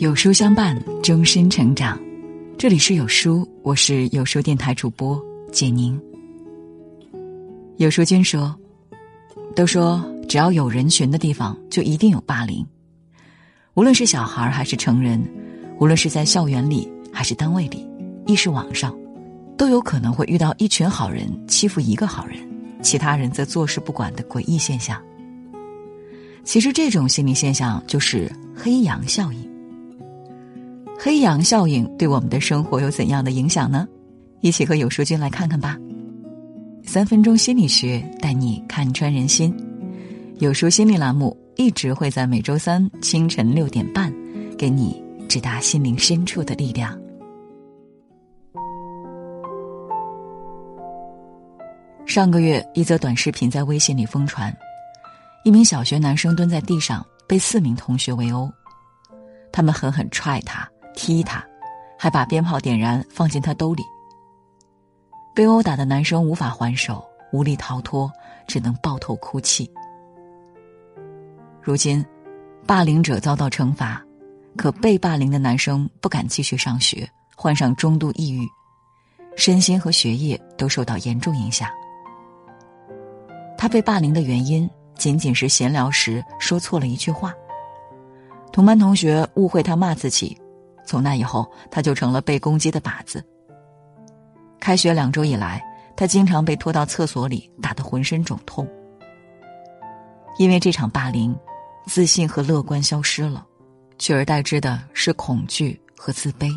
有书相伴，终身成长。这里是有书，我是有书电台主播简宁。有书君说：“都说只要有人群的地方，就一定有霸凌。无论是小孩还是成人，无论是在校园里还是单位里，亦是网上，都有可能会遇到一群好人欺负一个好人，其他人则坐视不管的诡异现象。其实，这种心理现象就是黑羊效应。”黑羊效应对我们的生活有怎样的影响呢？一起和有书君来看看吧。三分钟心理学带你看穿人心，有书心理栏目一直会在每周三清晨六点半给你直达心灵深处的力量。上个月，一则短视频在微信里疯传，一名小学男生蹲在地上，被四名同学围殴，他们狠狠踹他。踢他，还把鞭炮点燃放进他兜里。被殴打的男生无法还手，无力逃脱，只能抱头哭泣。如今，霸凌者遭到惩罚，可被霸凌的男生不敢继续上学，患上中度抑郁，身心和学业都受到严重影响。他被霸凌的原因仅仅是闲聊时说错了一句话，同班同学误会他骂自己。从那以后，他就成了被攻击的靶子。开学两周以来，他经常被拖到厕所里，打得浑身肿痛。因为这场霸凌，自信和乐观消失了，取而代之的是恐惧和自卑。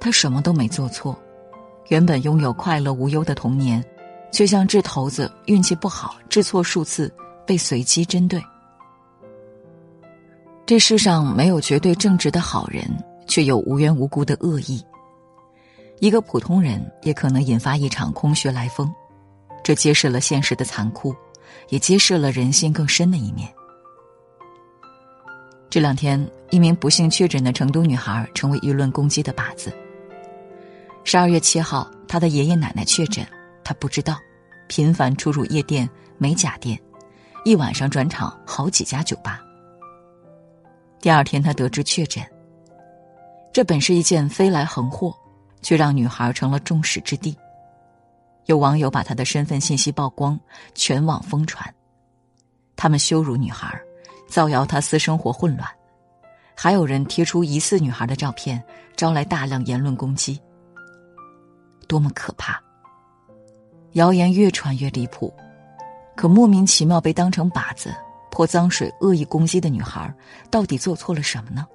他什么都没做错，原本拥有快乐无忧的童年，却像掷骰子，运气不好，掷错数次，被随机针对。这世上没有绝对正直的好人，却有无缘无故的恶意。一个普通人也可能引发一场空穴来风，这揭示了现实的残酷，也揭示了人性更深的一面。这两天，一名不幸确诊的成都女孩成为舆论攻击的靶子。十二月七号，她的爷爷奶奶确诊，她不知道，频繁出入夜店、美甲店，一晚上转场好几家酒吧。第二天，他得知确诊。这本是一件飞来横祸，却让女孩成了众矢之的。有网友把她的身份信息曝光，全网疯传。他们羞辱女孩，造谣她私生活混乱，还有人贴出疑似女孩的照片，招来大量言论攻击。多么可怕！谣言越传越离谱，可莫名其妙被当成靶子。泼脏水、恶意攻击的女孩，到底做错了什么呢？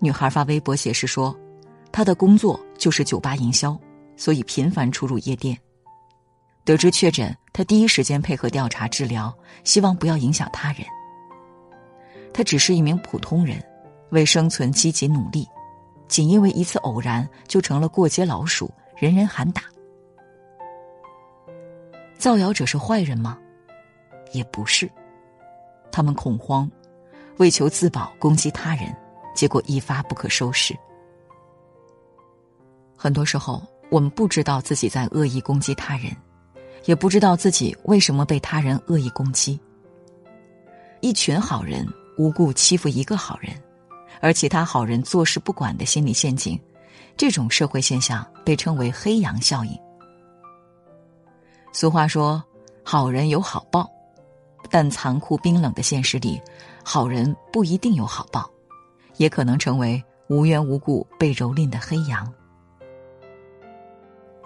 女孩发微博解释说，她的工作就是酒吧营销，所以频繁出入夜店。得知确诊，她第一时间配合调查治疗，希望不要影响他人。她只是一名普通人，为生存积极努力，仅因为一次偶然就成了过街老鼠，人人喊打。造谣者是坏人吗？也不是，他们恐慌，为求自保攻击他人，结果一发不可收拾。很多时候，我们不知道自己在恶意攻击他人，也不知道自己为什么被他人恶意攻击。一群好人无故欺负一个好人，而其他好人坐视不管的心理陷阱，这种社会现象被称为“黑羊效应”。俗话说：“好人有好报。”但残酷冰冷的现实里，好人不一定有好报，也可能成为无缘无故被蹂躏的黑羊。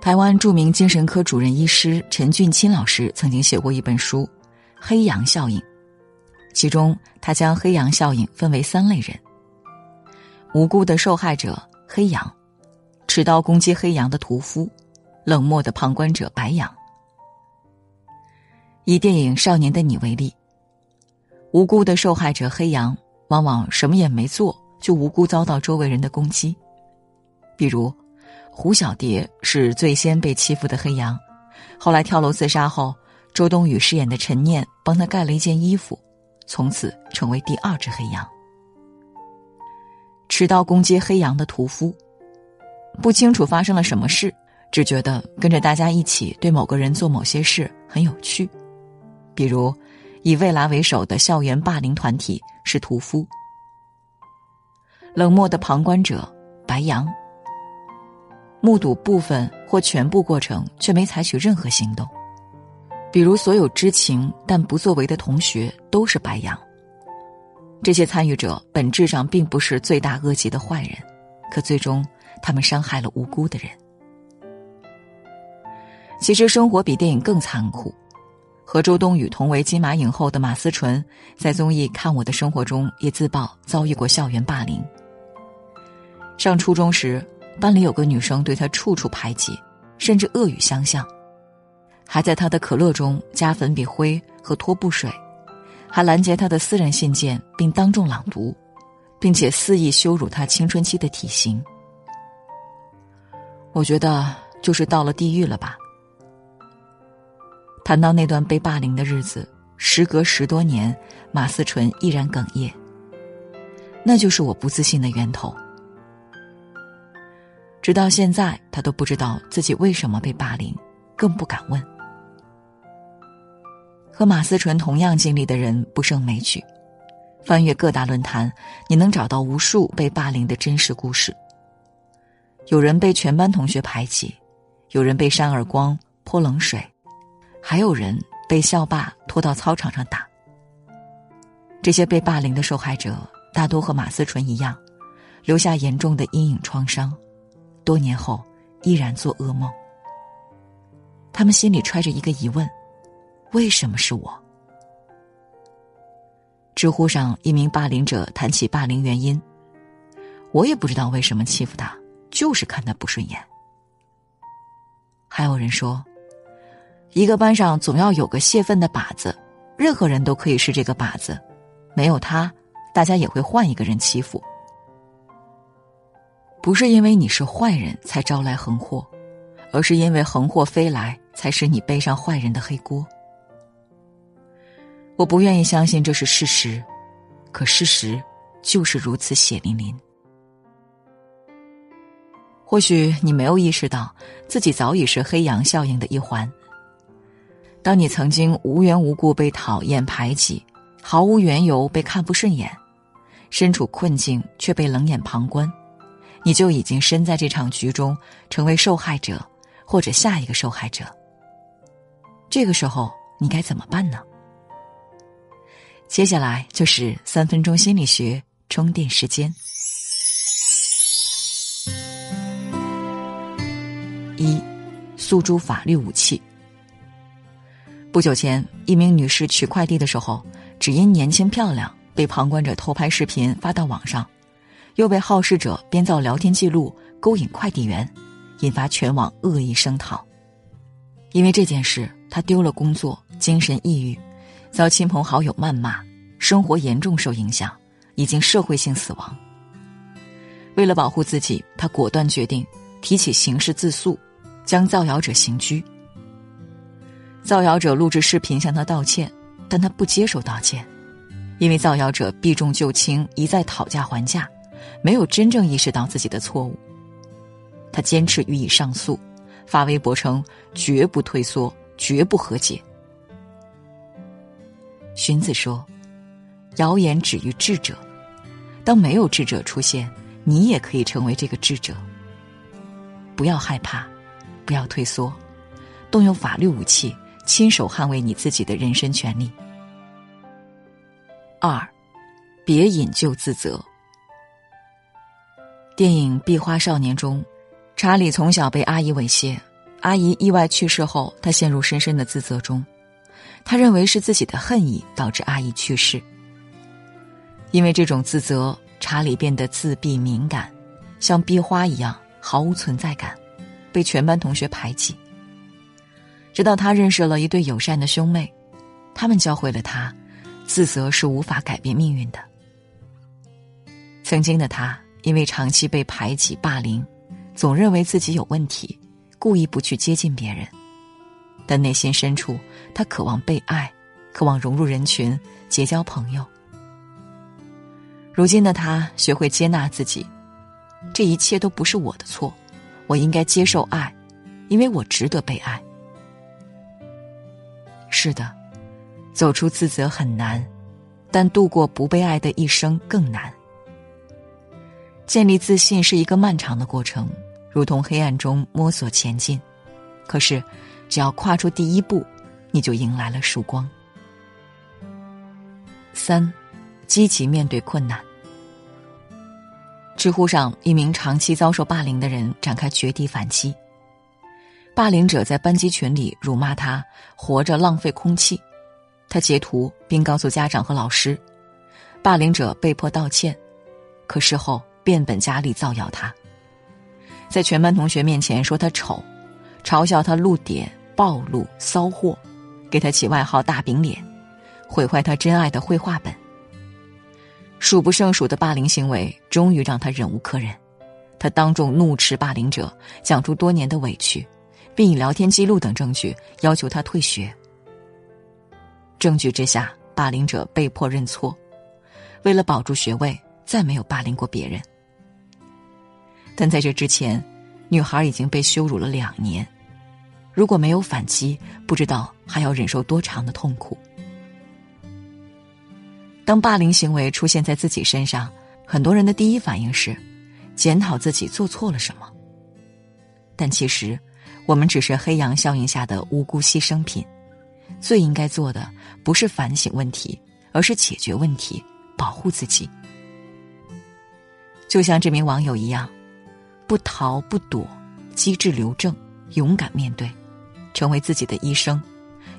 台湾著名精神科主任医师陈俊钦老师曾经写过一本书《黑羊效应》，其中他将黑羊效应分为三类人：无辜的受害者黑羊，持刀攻击黑羊的屠夫，冷漠的旁观者白羊。以电影《少年的你》为例，无辜的受害者黑羊往往什么也没做，就无辜遭到周围人的攻击。比如，胡小蝶是最先被欺负的黑羊，后来跳楼自杀后，周冬雨饰演的陈念帮他盖了一件衣服，从此成为第二只黑羊。持刀攻击黑羊的屠夫，不清楚发生了什么事，只觉得跟着大家一起对某个人做某些事很有趣。比如，以未来为首的校园霸凌团体是屠夫，冷漠的旁观者白羊，目睹部分或全部过程却没采取任何行动。比如，所有知情但不作为的同学都是白羊。这些参与者本质上并不是罪大恶极的坏人，可最终他们伤害了无辜的人。其实，生活比电影更残酷。和周冬雨同为金马影后的马思纯，在综艺《看我的生活》中也自曝遭遇过校园霸凌。上初中时，班里有个女生对他处处排挤，甚至恶语相向。还在他的可乐中加粉笔灰和拖布水，还拦截他的私人信件并当众朗读，并且肆意羞辱他青春期的体型。我觉得就是到了地狱了吧。谈到那段被霸凌的日子，时隔十多年，马思纯依然哽咽。那就是我不自信的源头。直到现在，他都不知道自己为什么被霸凌，更不敢问。和马思纯同样经历的人不胜枚举，翻阅各大论坛，你能找到无数被霸凌的真实故事。有人被全班同学排挤，有人被扇耳光、泼冷水，还有人被校霸拖到操场上打。这些被霸凌的受害者大多和马思纯一样，留下严重的阴影创伤，多年后依然做噩梦。他们心里揣着一个疑问。为什么是我？知乎上一名霸凌者谈起霸凌原因，我也不知道为什么欺负他，就是看他不顺眼。还有人说，一个班上总要有个泄愤的靶子，任何人都可以是这个靶子，没有他，大家也会换一个人欺负。不是因为你是坏人才招来横祸，而是因为横祸飞来，才使你背上坏人的黑锅。我不愿意相信这是事实，可事实就是如此血淋淋。或许你没有意识到，自己早已是黑羊效应的一环。当你曾经无缘无故被讨厌排挤，毫无缘由被看不顺眼，身处困境却被冷眼旁观，你就已经身在这场局中，成为受害者或者下一个受害者。这个时候，你该怎么办呢？接下来就是三分钟心理学充电时间。一，诉诸法律武器。不久前，一名女士取快递的时候，只因年轻漂亮，被旁观者偷拍视频发到网上，又被好事者编造聊天记录勾引快递员，引发全网恶意声讨。因为这件事，她丢了工作，精神抑郁。遭亲朋好友谩骂，生活严重受影响，已经社会性死亡。为了保护自己，他果断决定提起刑事自诉，将造谣者刑拘。造谣者录制视频向他道歉，但他不接受道歉，因为造谣者避重就轻，一再讨价还价，没有真正意识到自己的错误。他坚持予以上诉，发微博称绝不退缩，绝不和解。荀子说：“谣言止于智者。当没有智者出现，你也可以成为这个智者。不要害怕，不要退缩，动用法律武器，亲手捍卫你自己的人身权利。二，别引咎自责。电影《壁花少年》中，查理从小被阿姨猥亵，阿姨意外去世后，他陷入深深的自责中。”他认为是自己的恨意导致阿姨去世。因为这种自责，查理变得自闭敏感，像壁花一样毫无存在感，被全班同学排挤。直到他认识了一对友善的兄妹，他们教会了他，自责是无法改变命运的。曾经的他，因为长期被排挤霸凌，总认为自己有问题，故意不去接近别人。但内心深处，他渴望被爱，渴望融入人群，结交朋友。如今的他学会接纳自己，这一切都不是我的错，我应该接受爱，因为我值得被爱。是的，走出自责很难，但度过不被爱的一生更难。建立自信是一个漫长的过程，如同黑暗中摸索前进。可是，只要跨出第一步，你就迎来了曙光。三，积极面对困难。知乎上一名长期遭受霸凌的人展开绝地反击。霸凌者在班级群里辱骂他活着浪费空气，他截图并告诉家长和老师，霸凌者被迫道歉，可事后变本加厉造谣他，在全班同学面前说他丑，嘲笑他露点、暴露、骚货，给他起外号“大饼脸”，毁坏他真爱的绘画本。数不胜数的霸凌行为终于让他忍无可忍，他当众怒斥霸凌者，讲出多年的委屈。并以聊天记录等证据要求他退学。证据之下，霸凌者被迫认错，为了保住学位，再没有霸凌过别人。但在这之前，女孩已经被羞辱了两年，如果没有反击，不知道还要忍受多长的痛苦。当霸凌行为出现在自己身上，很多人的第一反应是检讨自己做错了什么，但其实。我们只是黑羊效应下的无辜牺牲品，最应该做的不是反省问题，而是解决问题，保护自己。就像这名网友一样，不逃不躲，机智留正，勇敢面对，成为自己的医生，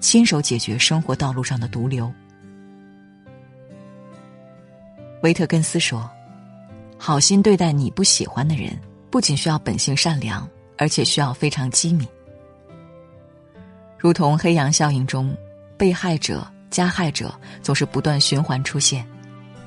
亲手解决生活道路上的毒瘤。维特根斯说：“好心对待你不喜欢的人，不仅需要本性善良。”而且需要非常机敏，如同黑羊效应中，被害者、加害者总是不断循环出现，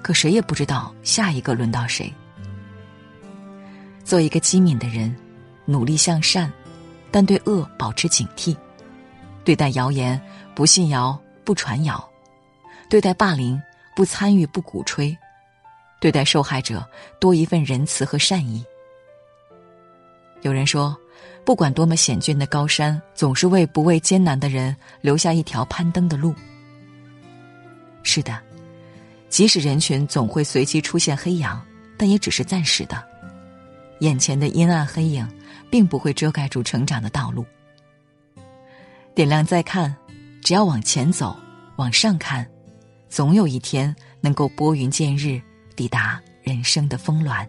可谁也不知道下一个轮到谁。做一个机敏的人，努力向善，但对恶保持警惕；对待谣言，不信谣、不传谣；对待霸凌，不参与、不鼓吹；对待受害者，多一份仁慈和善意。有人说，不管多么险峻的高山，总是为不畏艰难的人留下一条攀登的路。是的，即使人群总会随机出现黑羊，但也只是暂时的。眼前的阴暗黑影，并不会遮盖住成长的道路。点亮再看，只要往前走，往上看，总有一天能够拨云见日，抵达人生的峰峦。